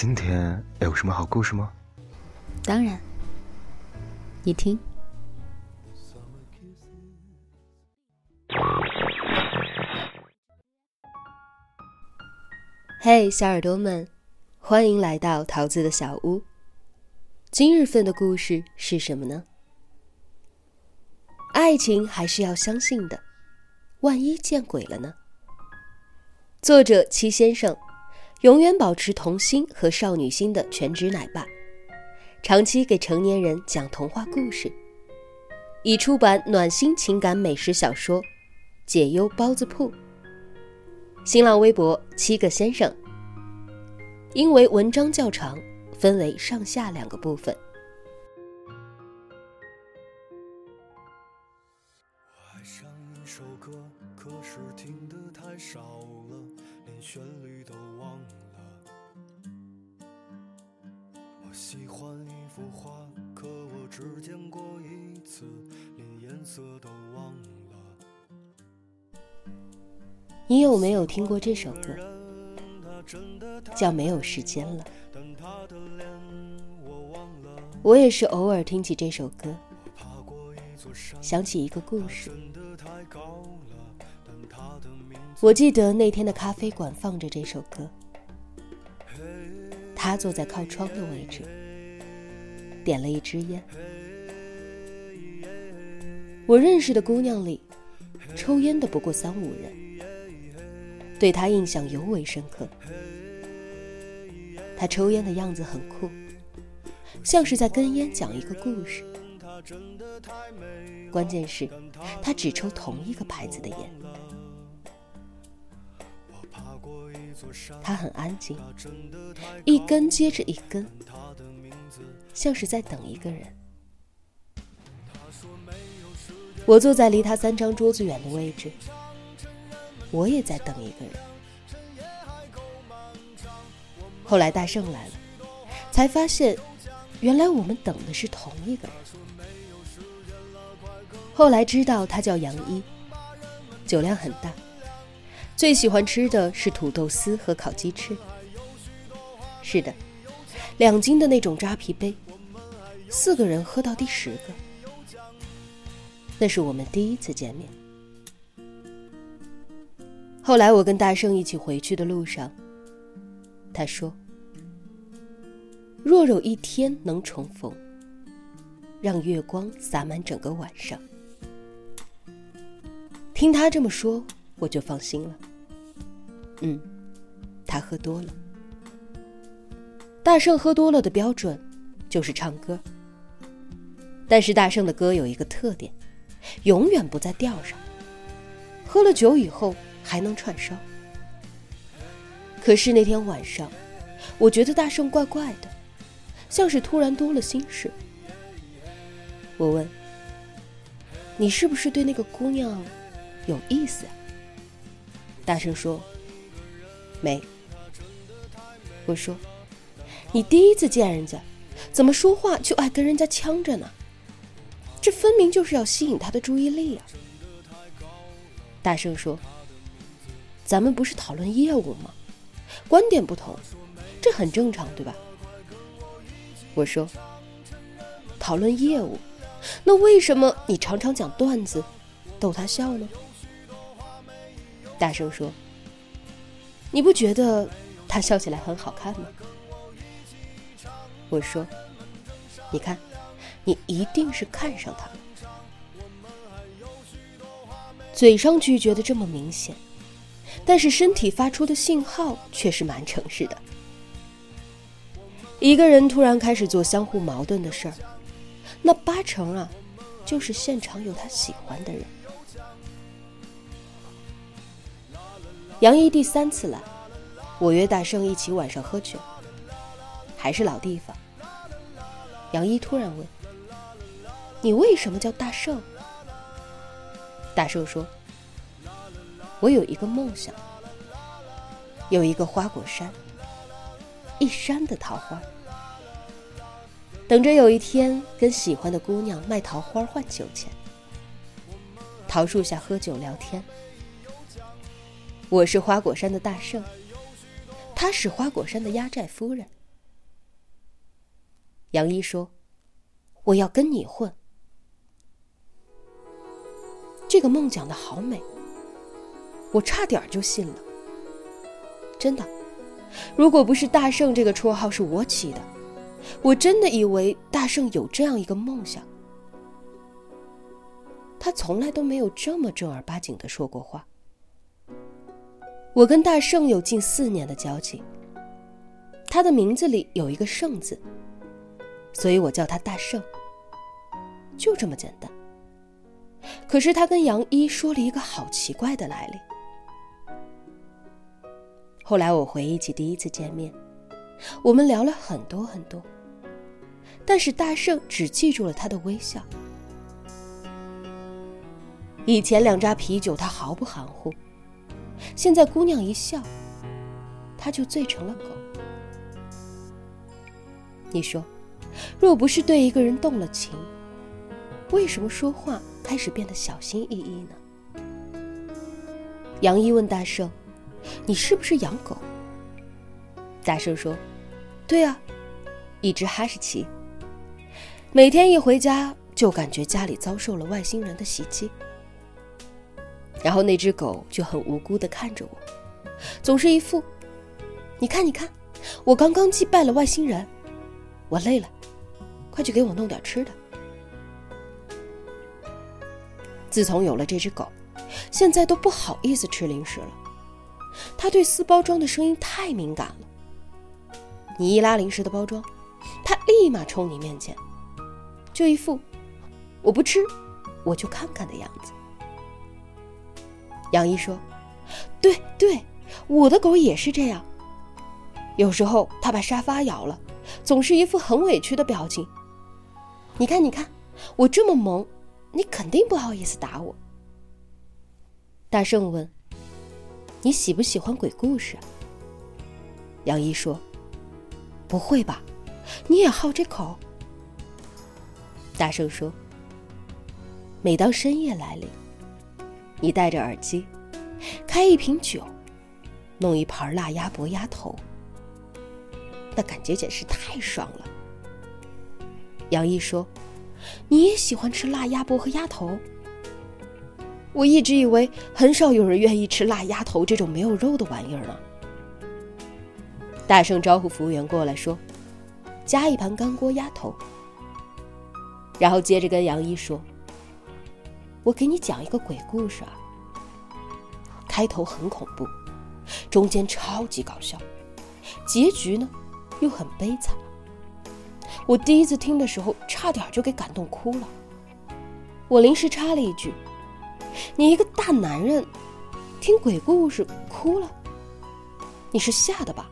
今天有什么好故事吗？当然，你听。嘿，小耳朵们，欢迎来到桃子的小屋。今日份的故事是什么呢？爱情还是要相信的，万一见鬼了呢？作者七先生，永远保持童心和少女心的全职奶爸，长期给成年人讲童话故事，已出版暖心情感美食小说《解忧包子铺》。新浪微博七个先生。因为文章较长，分为上下两个部分。首歌，可是听得太少了我喜欢一幅画，可我只见过一次，连颜色都忘了。你有没有听过这首歌？叫没有时间了。我也是偶尔听起这首歌，想起一个故事。我记得那天的咖啡馆放着这首歌，他坐在靠窗的位置。点了一支烟。我认识的姑娘里，抽烟的不过三五人，对她印象尤为深刻。他抽烟的样子很酷，像是在跟烟讲一个故事。关键是，他只抽同一个牌子的烟。他很安静，一根接着一根。像是在等一个人。我坐在离他三张桌子远的位置，我也在等一个人。后来大圣来了，才发现，原来我们等的是同一个人。后来知道他叫杨一，酒量很大，最喜欢吃的是土豆丝和烤鸡翅。是的，两斤的那种扎啤杯。四个人喝到第十个，那是我们第一次见面。后来我跟大圣一起回去的路上，他说：“若有一天能重逢，让月光洒满整个晚上。”听他这么说，我就放心了。嗯，他喝多了。大圣喝多了的标准，就是唱歌。但是大圣的歌有一个特点，永远不在调上。喝了酒以后还能串烧。可是那天晚上，我觉得大圣怪怪的，像是突然多了心事。我问：“你是不是对那个姑娘有意思？”大圣说：“没。”我说：“你第一次见人家，怎么说话就爱跟人家呛着呢？”这分明就是要吸引他的注意力啊！大声说：“咱们不是讨论业务吗？观点不同，这很正常，对吧？”我说：“讨论业务，那为什么你常常讲段子，逗他笑呢？”大声说：“你不觉得他笑起来很好看吗？”我说：“你看。”你一定是看上他了，嘴上拒绝的这么明显，但是身体发出的信号却是蛮诚实的。一个人突然开始做相互矛盾的事儿，那八成啊，就是现场有他喜欢的人。杨一第三次来，我约大圣一起晚上喝酒，还是老地方。杨一突然问。你为什么叫大圣？大圣说：“我有一个梦想，有一个花果山，一山的桃花，等着有一天跟喜欢的姑娘卖桃花换酒钱，桃树下喝酒聊天。我是花果山的大圣，他是花果山的压寨夫人。杨一说：“我要跟你混。”这个梦讲的好美，我差点就信了。真的，如果不是大圣这个绰号是我起的，我真的以为大圣有这样一个梦想。他从来都没有这么正儿八经的说过话。我跟大圣有近四年的交情，他的名字里有一个“圣”字，所以我叫他大圣。就这么简单。可是他跟杨一说了一个好奇怪的来历。后来我回忆起第一次见面，我们聊了很多很多，但是大圣只记住了他的微笑。以前两扎啤酒他毫不含糊，现在姑娘一笑，他就醉成了狗。你说，若不是对一个人动了情，为什么说话开始变得小心翼翼呢？杨一问大圣：“你是不是养狗？”大圣说：“对啊，一只哈士奇。每天一回家就感觉家里遭受了外星人的袭击。”然后那只狗就很无辜的看着我，总是一副，你看你看，我刚刚击败了外星人，我累了，快去给我弄点吃的。自从有了这只狗，现在都不好意思吃零食了，它对撕包装的声音太敏感了。你一拉零食的包装，它立马冲你面前，就一副我不吃，我就看看的样子。杨一说：“对对，我的狗也是这样。有时候它把沙发咬了，总是一副很委屈的表情。你看，你看，我这么萌，你肯定不好意思打我。”大圣问：“你喜不喜欢鬼故事？”杨一说：“不会吧，你也好这口？”大圣说：“每当深夜来临。”你戴着耳机，开一瓶酒，弄一盘辣鸭脖鸭头，那感觉简直太爽了。杨毅说：“你也喜欢吃辣鸭脖和鸭头？”我一直以为很少有人愿意吃辣鸭头这种没有肉的玩意儿呢。大圣招呼服务员过来说：“加一盘干锅鸭头。”然后接着跟杨一说。我给你讲一个鬼故事啊。开头很恐怖，中间超级搞笑，结局呢又很悲惨。我第一次听的时候，差点就给感动哭了。我临时插了一句：“你一个大男人，听鬼故事哭了，你是吓的吧？”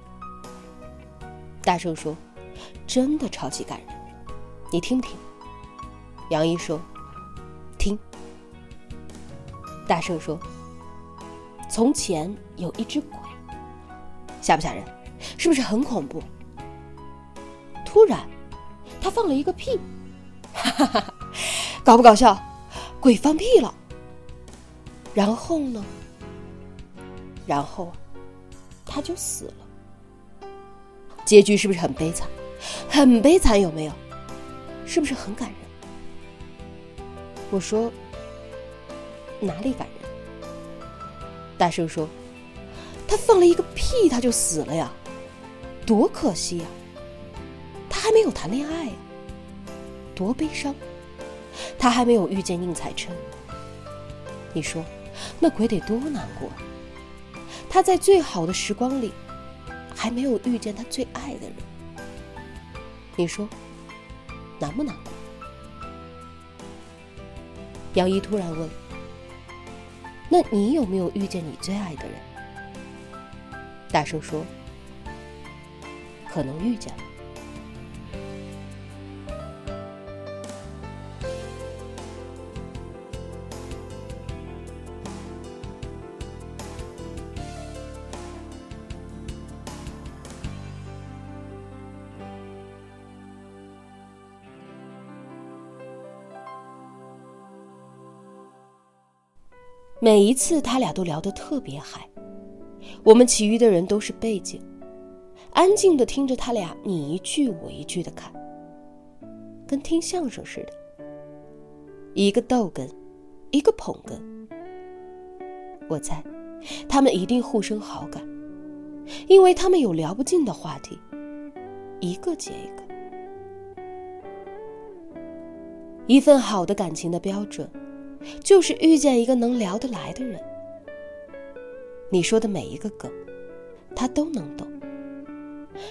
大圣说：“真的超级感人，你听不听？”杨一说：“。”大圣说：“从前有一只鬼，吓不吓人？是不是很恐怖？突然，他放了一个屁，哈哈哈，搞不搞笑？鬼放屁了。然后呢？然后，他就死了。结局是不是很悲惨？很悲惨，有没有？是不是很感人？我说。”哪里感人？大声说：“他放了一个屁，他就死了呀，多可惜呀！他还没有谈恋爱呀，多悲伤！他还没有遇见宁采臣。你说，那鬼得多难过？他在最好的时光里，还没有遇见他最爱的人。你说，难不难过？”杨一突然问。那你有没有遇见你最爱的人？大声说：“可能遇见了。”每一次他俩都聊得特别嗨，我们其余的人都是背景，安静的听着他俩你一句我一句的看。跟听相声似的，一个逗哏，一个捧哏。我猜，他们一定互生好感，因为他们有聊不尽的话题，一个接一个。一份好的感情的标准，就是遇见一个能聊得来的人。你说的每一个梗，他都能懂；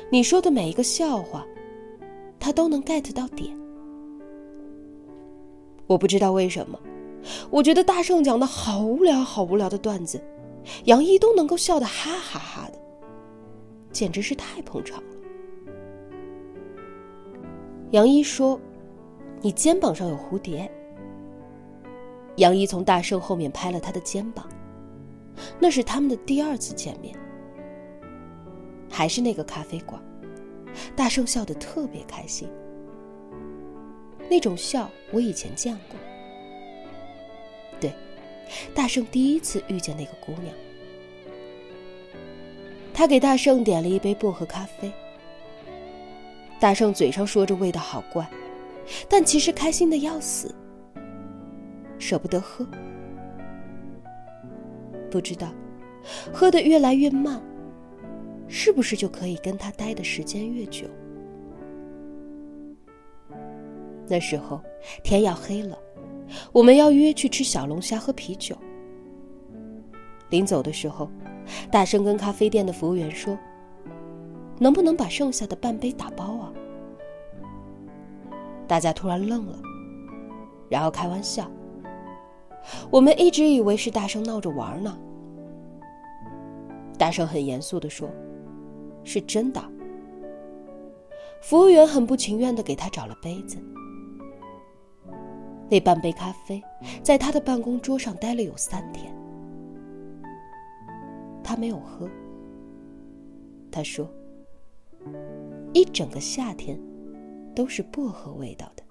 你说的每一个笑话，他都能 get 到点。我不知道为什么，我觉得大圣讲的好无聊、好无聊的段子，杨一都能够笑得哈哈哈的，简直是太捧场了。杨一说：“你肩膀上有蝴蝶。”杨一从大圣后面拍了他的肩膀，那是他们的第二次见面，还是那个咖啡馆。大圣笑得特别开心。那种笑，我以前见过。对，大圣第一次遇见那个姑娘，他给大圣点了一杯薄荷咖啡。大圣嘴上说着味道好怪，但其实开心的要死，舍不得喝。不知道，喝的越来越慢，是不是就可以跟他待的时间越久？那时候天要黑了，我们要约去吃小龙虾、喝啤酒。临走的时候，大声跟咖啡店的服务员说：“能不能把剩下的半杯打包啊？”大家突然愣了，然后开玩笑。我们一直以为是大圣闹着玩呢。大圣很严肃的说：“是真的。”服务员很不情愿的给他找了杯子。那半杯咖啡在他的办公桌上待了有三天，他没有喝。他说：“一整个夏天都是薄荷味道的。”